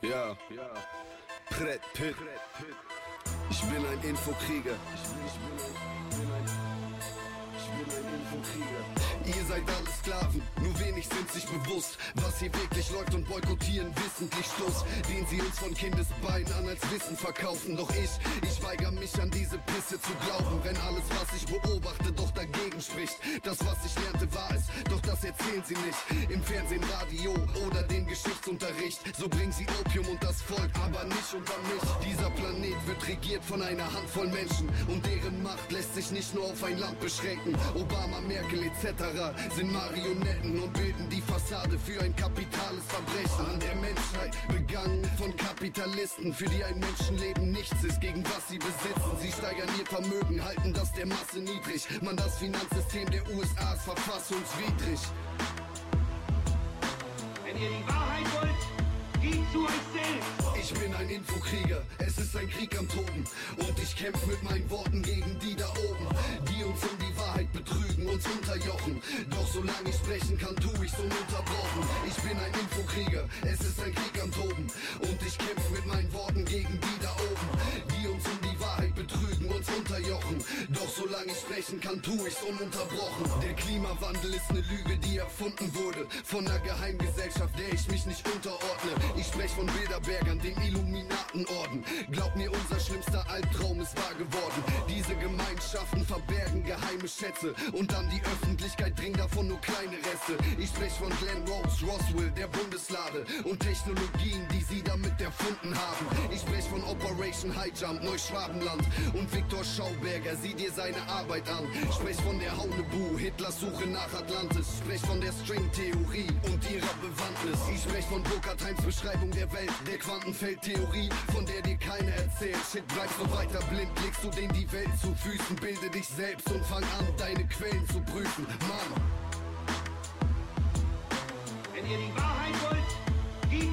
Ja, ja. Brett Pitt. Ich bin ein Infokrieger. Ihr seid alle Sklaven, nur wenig sind sich bewusst, was hier wirklich läuft und boykottieren wissentlich Schluss, den sie uns von Kindesbeinen an als Wissen verkaufen. Doch ich, ich weigere mich an diese Pisse zu glauben, wenn alles, was ich beobachte, doch dagegen spricht. Das, was ich lernte, war das erzählen sie nicht. Im Fernsehen, Radio oder den Geschichtsunterricht. So bringen sie Opium und das Volk, aber nicht unter mich. Dieser Planet wird regiert von einer Handvoll Menschen und deren Macht lässt sich nicht nur auf ein Land beschränken. Obama, Merkel etc sind Marionetten und bilden die Fassade für ein kapitales Verbrechen an der Menschheit, begangen von Kapitalisten, für die ein Menschenleben nichts ist, gegen was sie besitzen. Sie steigern ihr Vermögen, halten das der Masse niedrig. Man, das Finanzsystem der USA ist verfassungswidrig. Ihr die Wahrheit wollt, geht zu euch selbst. Ich bin ein Infokrieger, es ist ein Krieg am Toben und ich kämpfe mit meinen Worten gegen die da oben, die uns um die Wahrheit betrügen, uns unterjochen. Doch solange ich sprechen kann, tu ich's ununterbrochen. Ich bin ein Infokrieger, es ist ein Krieg am Toben und ich kämpfe mit meinen Worten gegen die da oben, die uns um die Wahrheit betrügen, uns unterjochen. Doch solange ich sprechen kann, tu ich's ununterbrochen. Der Klimawandel ist eine Lüge, die erfunden wurde von einer Geheimgesellschaft, der ich mich nicht unterordne. Ich spreche von Bilderbergern, dem Illuminatenorden. Glaub mir, unser schlimmster Albtraum ist wahr geworden. Diese Gemeinschaften verbergen geheime Schätze und dann die Öffentlichkeit dringt davon nur kleine Reste. Ich spreche von Glenn Rose, Roswell, der Bundeslade und Technologien, die sie damit erfunden haben. Ich spreche von Operation High Jump, Neuschwabenland und Viktor Schauberger, sieh dir seine Arbeit an. Sprech von der Haunebu, Hitlers Suche nach Atlantis. Sprech von der String-Theorie und ihrer Bewandtnis. Ich sprech von Burkhard Heims Beschreibung der Welt, der Quantenfeldtheorie, von der dir keiner erzählt. Shit, bleib so weiter blind, legst du denen die Welt zu Füßen. Bilde dich selbst und fang an, deine Quellen zu prüfen. Mann. Wenn ihr die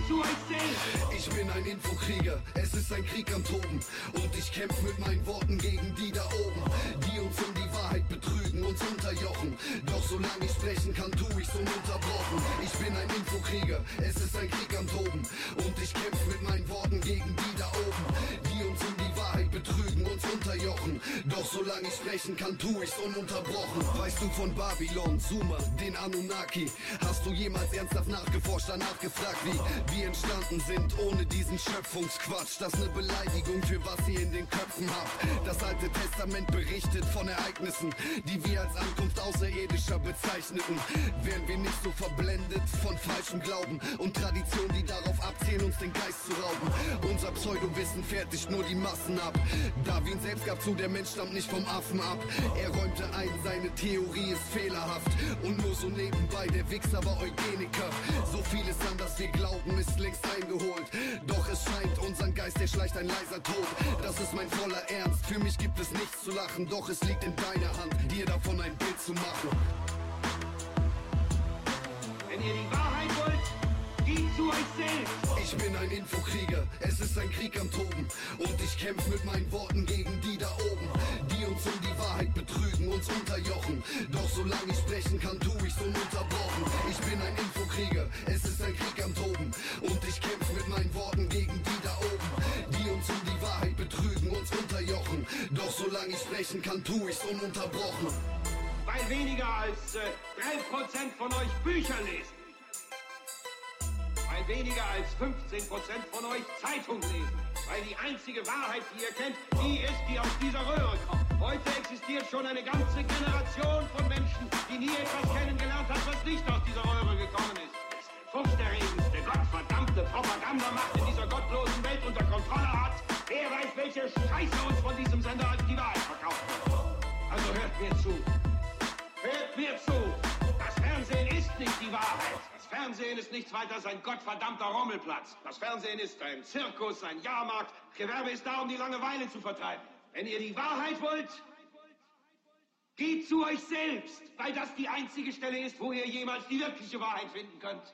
zu euch selbst. Ich bin ein Infokrieger, es ist ein Krieg am Toben und ich kämpfe mit meinen Worten gegen die da oben, die uns um die Wahrheit betrügen, uns unterjochen. Doch solange ich sprechen kann, tu ich's ununterbrochen. Ich bin ein Infokrieger, es ist ein Krieg am Toben und ich kämpfe mit meinen Worten gegen die da oben, die uns um die Wahrheit betrügen, uns unterjochen. Doch solange ich sprechen kann, tu ich's ununterbrochen. Weißt du von Babylon, Sumer, den Anunnaki? Hast du jemals ernsthaft nachgeforscht, danach gefragt, wie wir entstanden sind, ohne diesen Schöpfungsquatsch? Das eine Beleidigung für was ihr in den Köpfen habt. Das alte Testament berichtet von Ereignissen, die wir als Ankunft Außerirdischer bezeichneten. Wären wir nicht so verblendet von falschem Glauben und Traditionen, die darauf abzielen, uns den Geist zu rauben. Unser Pseudowissen fertigt nur die Massen ab. Darwin selbst gab zu, der Mensch stammt nicht vom Affen ab. Er räumte ein, seine Theorie ist fehlerhaft. Und nur so nebenbei, der Wichser war Eugeniker. So vieles an das wir glauben, ist längst eingeholt. Doch es scheint, unseren Geist, der schleicht ein leiser Tod. Das ist mein voller Ernst. Für mich gibt es nichts zu lachen, doch es liegt in deiner Hand, dir davon ein Bild zu machen. Wenn ihr die Wahrheit wollt, geht zu euch selbst. Ich bin ein Infokrieger, es ist ein Krieg am Toben und ich kämpfe mit meinen Worten gegen die da oben, die uns um die Wahrheit betrügen, uns unterjochen. Doch solange ich sprechen kann, tu ich's ununterbrochen. Ich bin ein Infokrieger, es ist ein Krieg am Toben und ich kämpfe mit meinen Worten gegen die da oben, die uns um die Wahrheit betrügen, uns unterjochen. Doch solange ich sprechen kann, tu ich's ununterbrochen. Weil weniger als äh, 3% von euch Bücher lesen. Weniger als 15% von euch Zeitung lesen. Weil die einzige Wahrheit, die ihr kennt, die ist, die aus dieser Röhre kommt. Heute existiert schon eine ganze Generation von Menschen, die nie etwas kennengelernt hat, was nicht aus dieser Röhre gekommen ist. Furchterregendste, gottverdammte Propagandamacht in dieser gottlosen Welt unter Kontrolle hat. Wer weiß, welche Scheiße uns von diesem Sender als die Wahrheit verkauft wird. Also hört mir zu. Hört mir zu! Das Fernsehen ist nicht die Wahrheit. Das Fernsehen ist nichts weiter als ein gottverdammter Rommelplatz. Das Fernsehen ist ein Zirkus, ein Jahrmarkt. Gewerbe ist da, um die Langeweile zu vertreiben. Wenn ihr die Wahrheit wollt, geht zu euch selbst, weil das die einzige Stelle ist, wo ihr jemals die wirkliche Wahrheit finden könnt.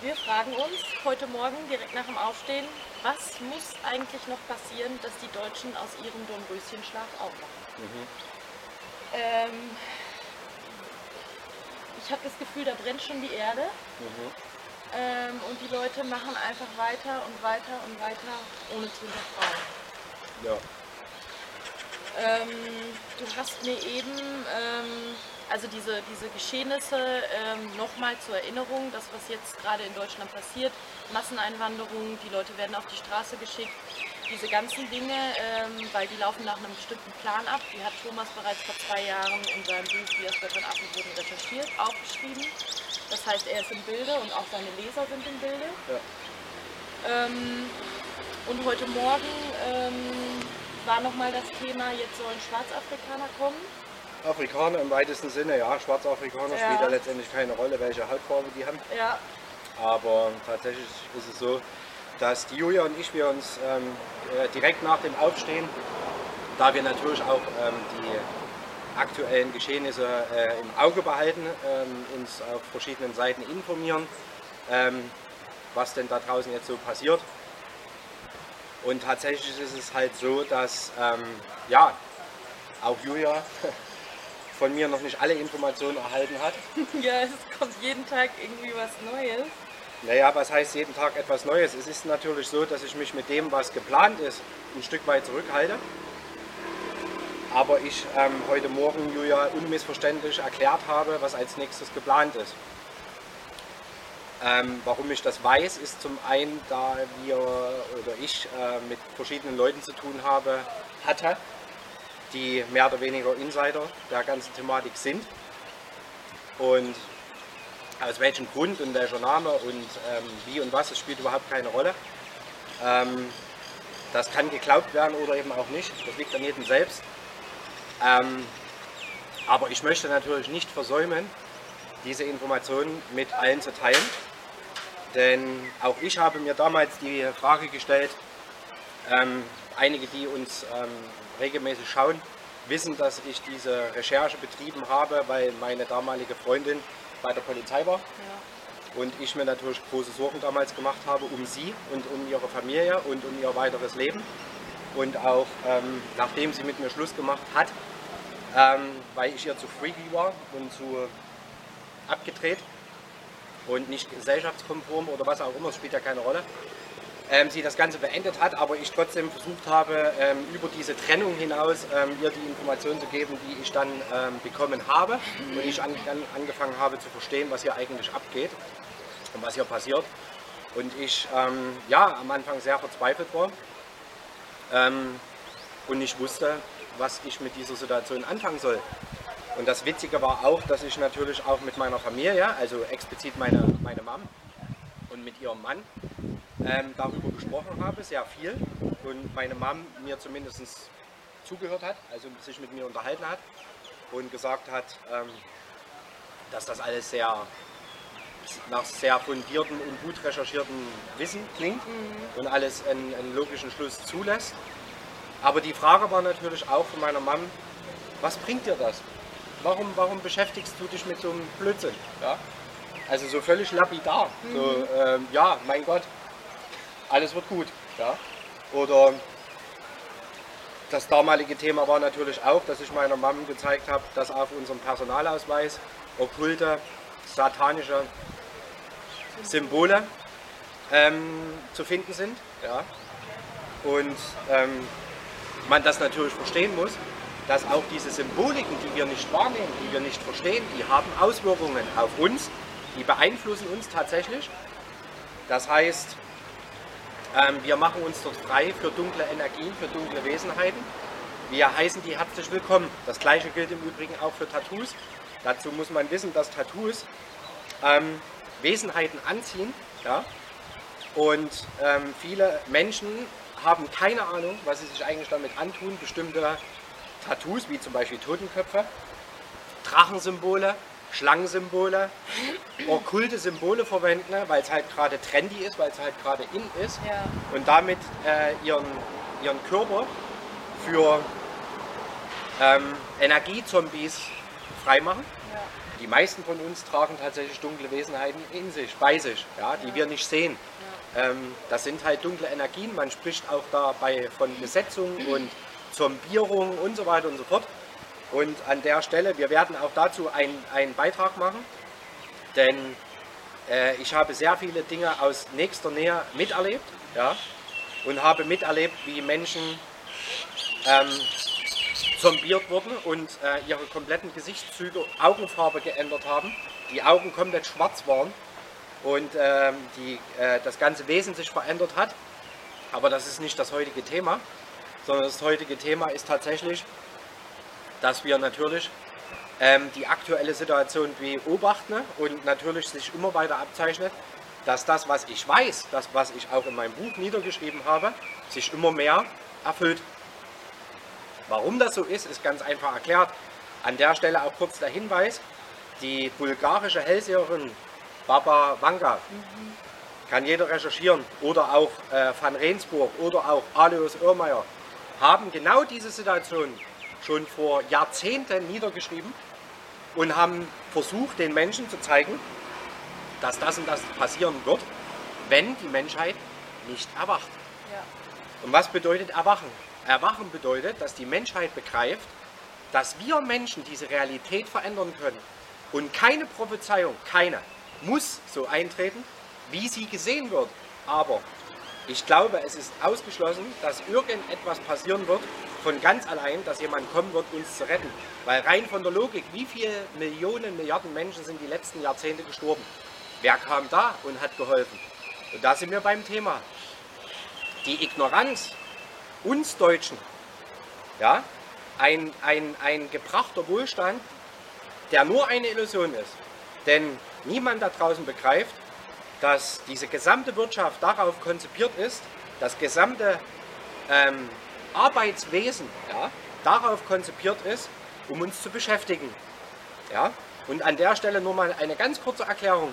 Wir fragen uns heute Morgen direkt nach dem Aufstehen, was muss eigentlich noch passieren, dass die Deutschen aus ihrem Dornröschenschlaf aufwachen? Ähm, ich habe das Gefühl, da brennt schon die Erde. Ähm, und die Leute machen einfach weiter und weiter und weiter, ohne zu hinterfragen. Ja. Ähm, du hast mir eben, ähm, also diese, diese Geschehnisse ähm, nochmal zur Erinnerung, das was jetzt gerade in Deutschland passiert, Masseneinwanderung, die Leute werden auf die Straße geschickt, diese ganzen Dinge, ähm, weil die laufen nach einem bestimmten Plan ab, die hat Thomas bereits vor zwei Jahren in seinem Buch Wie aus Göttern Affenboden recherchiert, aufgeschrieben. Das heißt, er ist im Bilde und auch seine Leser sind im Bilde. Ja. Ähm, und heute Morgen ähm, war nochmal das Thema, jetzt sollen Schwarzafrikaner kommen. Afrikaner im weitesten Sinne, ja, Schwarzafrikaner Ja. spielt ja letztendlich keine Rolle, welche Hautfarbe die haben. Ja, Aber tatsächlich ist es so, dass die Julia und ich, wir uns ähm, äh, direkt nach dem Aufstehen, da wir natürlich auch ähm, die aktuellen Geschehnisse äh, im Auge behalten, ähm, uns auf verschiedenen Seiten informieren, ähm, was denn da draußen jetzt so passiert. Und tatsächlich ist es halt so, dass ähm, ja, auch Julia von mir noch nicht alle Informationen erhalten hat. ja, es kommt jeden Tag irgendwie was Neues. Naja, was heißt jeden Tag etwas Neues? Es ist natürlich so, dass ich mich mit dem, was geplant ist, ein Stück weit zurückhalte. Aber ich ähm, heute Morgen Julia unmissverständlich erklärt habe, was als nächstes geplant ist. Ähm, warum ich das weiß, ist zum einen, da wir oder ich äh, mit verschiedenen Leuten zu tun habe, hatte, die mehr oder weniger Insider der ganzen Thematik sind. Und aus welchem Grund und welcher Name und ähm, wie und was, es spielt überhaupt keine Rolle. Ähm, das kann geglaubt werden oder eben auch nicht. Das liegt an jedem selbst. Ähm, aber ich möchte natürlich nicht versäumen, diese Informationen mit allen zu teilen. Denn auch ich habe mir damals die Frage gestellt, ähm, einige, die uns ähm, regelmäßig schauen, wissen, dass ich diese Recherche betrieben habe, weil meine damalige Freundin bei der Polizei war Ja. und ich mir natürlich große Sorgen damals gemacht habe um sie und um ihre Familie und um ihr weiteres Leben. Und auch ähm, nachdem sie mit mir Schluss gemacht hat, ähm, weil ich ihr zu freaky war und zu abgedreht und nicht gesellschaftskonform oder was auch immer, es spielt ja keine Rolle, ähm, sie das Ganze beendet hat, aber ich trotzdem versucht habe, ähm, über diese Trennung hinaus ähm, ihr die Informationen zu geben, die ich dann ähm, bekommen habe und ich an, dann angefangen habe zu verstehen, was hier eigentlich abgeht und was hier passiert. Und ich ähm, ja am Anfang sehr verzweifelt war ähm, und nicht wusste, was ich mit dieser Situation anfangen soll. Und das Witzige war auch, dass ich natürlich auch mit meiner Familie, also explizit meine, meine Mom und mit ihrem Mann, ähm, darüber gesprochen habe, sehr viel. Und meine Mom mir zumindest zugehört hat, also sich mit mir unterhalten hat und gesagt hat, ähm, dass das alles sehr nach sehr fundiertem und gut recherchiertem Wissen klingt und alles einen, einen logischen Schluss zulässt. Aber die Frage war natürlich auch von meiner Mom, was bringt dir das? Warum, warum beschäftigst du dich mit so einem Blödsinn? Ja? Also so völlig lapidar. So, ähm, ja, mein Gott, alles wird gut. Ja? Oder das damalige Thema war natürlich auch, dass ich meiner Mom gezeigt habe, dass auf unserem Personalausweis okkulte, satanische Symbole ähm, zu finden sind. Ja? Und ähm, man das natürlich verstehen muss, dass auch diese Symboliken, die wir nicht wahrnehmen, die wir nicht verstehen, die haben Auswirkungen auf uns, die beeinflussen uns tatsächlich. Das heißt, ähm, wir machen uns dort frei für dunkle Energien, für dunkle Wesenheiten. Wir heißen die herzlich willkommen. Das gleiche gilt im Übrigen auch für Tattoos. Dazu muss man wissen, dass Tattoos ähm, Wesenheiten anziehen. Ja? Und ähm, viele Menschen haben keine Ahnung, was sie sich eigentlich damit antun. Bestimmte Tattoos, wie zum Beispiel Totenköpfe, Drachensymbole, Schlangensymbole, okkulte Symbole verwenden, weil es halt gerade trendy ist, weil es halt gerade in ist Ja. und damit äh, ihren, ihren Körper für ähm, Energiezombies freimachen. Ja. Die meisten von uns tragen tatsächlich dunkle Wesenheiten in sich, bei sich, ja, die wir nicht sehen. Ähm, das sind halt dunkle Energien. Man spricht auch dabei von Besetzung und Zombierung und so weiter und so fort. Und an der Stelle, wir werden auch dazu einen, einen Beitrag machen, denn äh, ich habe sehr viele Dinge aus nächster Nähe miterlebt ja, und habe miterlebt, wie Menschen ähm, zombiert wurden und äh, ihre kompletten Gesichtszüge, Augenfarbe geändert haben, die Augen komplett schwarz waren und ähm, die, äh, das ganze Wesen sich verändert hat. Aber das ist nicht das heutige Thema, sondern das heutige Thema ist tatsächlich, dass wir natürlich ähm, die aktuelle Situation beobachten und natürlich sich immer weiter abzeichnet, dass das, was ich weiß, das, was ich auch in meinem Buch niedergeschrieben habe, sich immer mehr erfüllt. Warum das so ist, ist ganz einfach erklärt. An der Stelle auch kurz der Hinweis, die bulgarische Hellseherin Baba Vanga, kann jeder recherchieren, oder auch äh, Van Rensburg oder auch Alois Irrmeier, haben genau diese Situation schon vor Jahrzehnten niedergeschrieben und haben versucht, den Menschen zu zeigen, dass das und das passieren wird, wenn die Menschheit nicht erwacht. Ja. Und was bedeutet Erwachen? Erwachen bedeutet, dass die Menschheit begreift, dass wir Menschen diese Realität verändern können. Und keine Prophezeiung, keine, muss so eintreten, wie sie gesehen wird. Aber ich glaube, es ist ausgeschlossen, dass irgendetwas passieren wird von ganz allein, dass jemand kommen wird, uns zu retten. Weil rein von der Logik, wie viele Millionen, Milliarden Menschen sind die letzten Jahrzehnte gestorben? Wer kam da und hat geholfen? Und da sind wir beim Thema. Die Ignoranz uns Deutschen, ja, ein, ein, ein gebrachter Wohlstand, der nur eine Illusion ist. Denn niemand da draußen begreift, dass diese gesamte Wirtschaft darauf konzipiert ist, das gesamte ähm, Arbeitswesen ja, darauf konzipiert ist, um uns zu beschäftigen. Ja? Und an der Stelle nur mal eine ganz kurze Erklärung.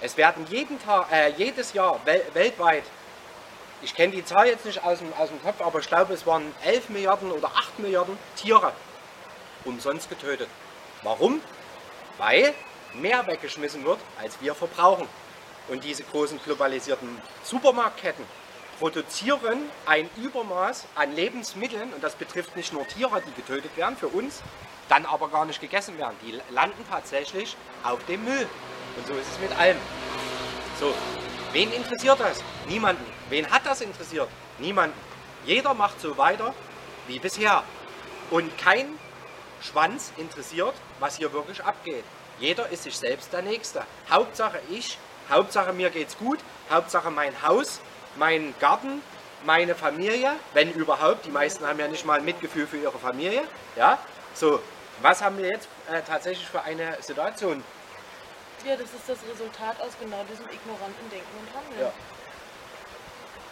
Es werden jeden Tag, äh, jedes Jahr wel weltweit, ich kenne die Zahl jetzt nicht aus dem, aus dem Kopf, aber ich glaube es waren 11 Milliarden oder 8 Milliarden Tiere umsonst getötet. Warum? Weil mehr weggeschmissen wird, als wir verbrauchen. Und diese großen globalisierten Supermarktketten produzieren ein Übermaß an Lebensmitteln, und das betrifft nicht nur Tiere, die getötet werden für uns, dann aber gar nicht gegessen werden. Die landen tatsächlich auf dem Müll. Und so ist es mit allem. So, wen interessiert das? Niemanden. Wen hat das interessiert? Niemanden. Jeder macht so weiter wie bisher. Und kein Schwanz interessiert, was hier wirklich abgeht. Jeder ist sich selbst der Nächste. Hauptsache ich, Hauptsache mir geht's gut, Hauptsache mein Haus, mein Garten, meine Familie, wenn überhaupt. Die meisten haben ja nicht mal ein Mitgefühl für ihre Familie. Ja, so. Was haben wir jetzt äh, tatsächlich für eine Situation? Ja, das ist das Resultat aus genau diesem ignoranten Denken und Handeln. Ja.